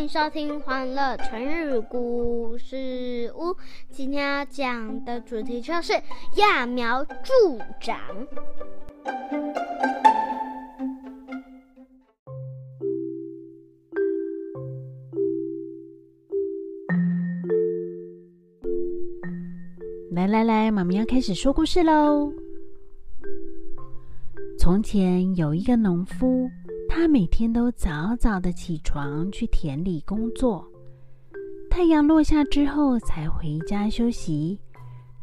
欢迎收听《欢乐成语故事屋》。今天要讲的主题就是揠苗助长。来来来，妈咪要开始说故事喽。从前有一个农夫。他每天都早早的起床去田里工作，太阳落下之后才回家休息。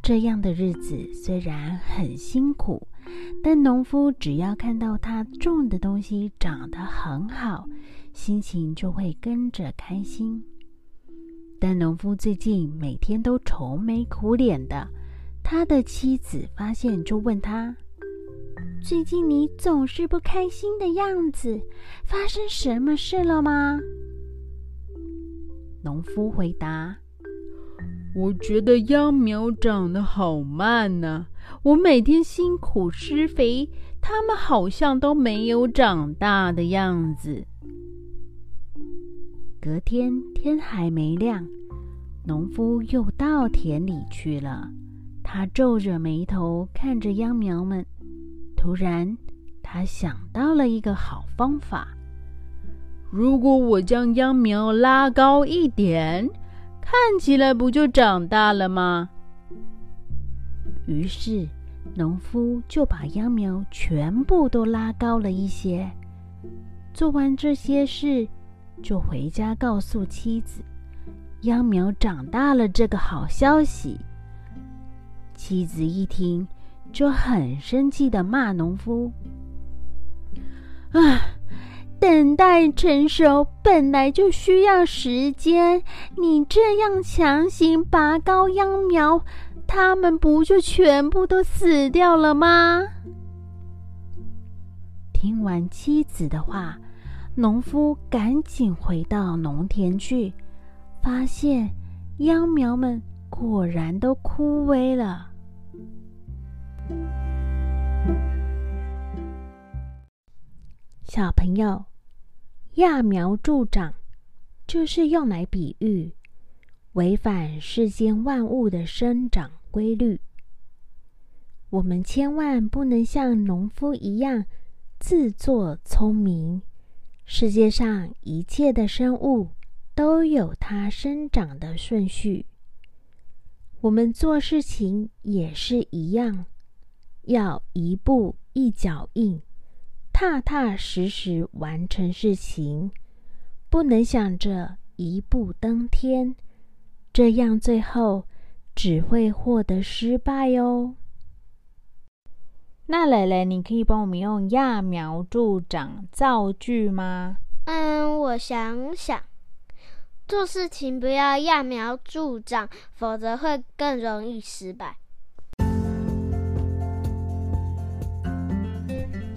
这样的日子虽然很辛苦，但农夫只要看到他种的东西长得很好，心情就会跟着开心。但农夫最近每天都愁眉苦脸的，他的妻子发现就问他。最近你总是不开心的样子，发生什么事了吗？农夫回答：“我觉得秧苗长得好慢呢，我每天辛苦施肥，它们好像都没有长大的样子。”隔天天还没亮，农夫又到田里去了。他皱着眉头看着秧苗们。突然，他想到了一个好方法。如果我将秧苗拉高一点，看起来不就长大了吗？于是，农夫就把秧苗全部都拉高了一些。做完这些事，就回家告诉妻子，秧苗长大了这个好消息。妻子一听。就很生气的骂农夫：“啊，等待成熟本来就需要时间，你这样强行拔高秧苗，它们不就全部都死掉了吗？”听完妻子的话，农夫赶紧回到农田去，发现秧苗们果然都枯萎了。小朋友，揠苗助长，就是用来比喻违反世间万物的生长规律。我们千万不能像农夫一样自作聪明。世界上一切的生物都有它生长的顺序，我们做事情也是一样。要一步一脚印，踏踏实实完成事情，不能想着一步登天，这样最后只会获得失败哦。那蕾蕾，你可以帮我们用揠苗助长造句吗？嗯，我想想，做事情不要揠苗助长，否则会更容易失败。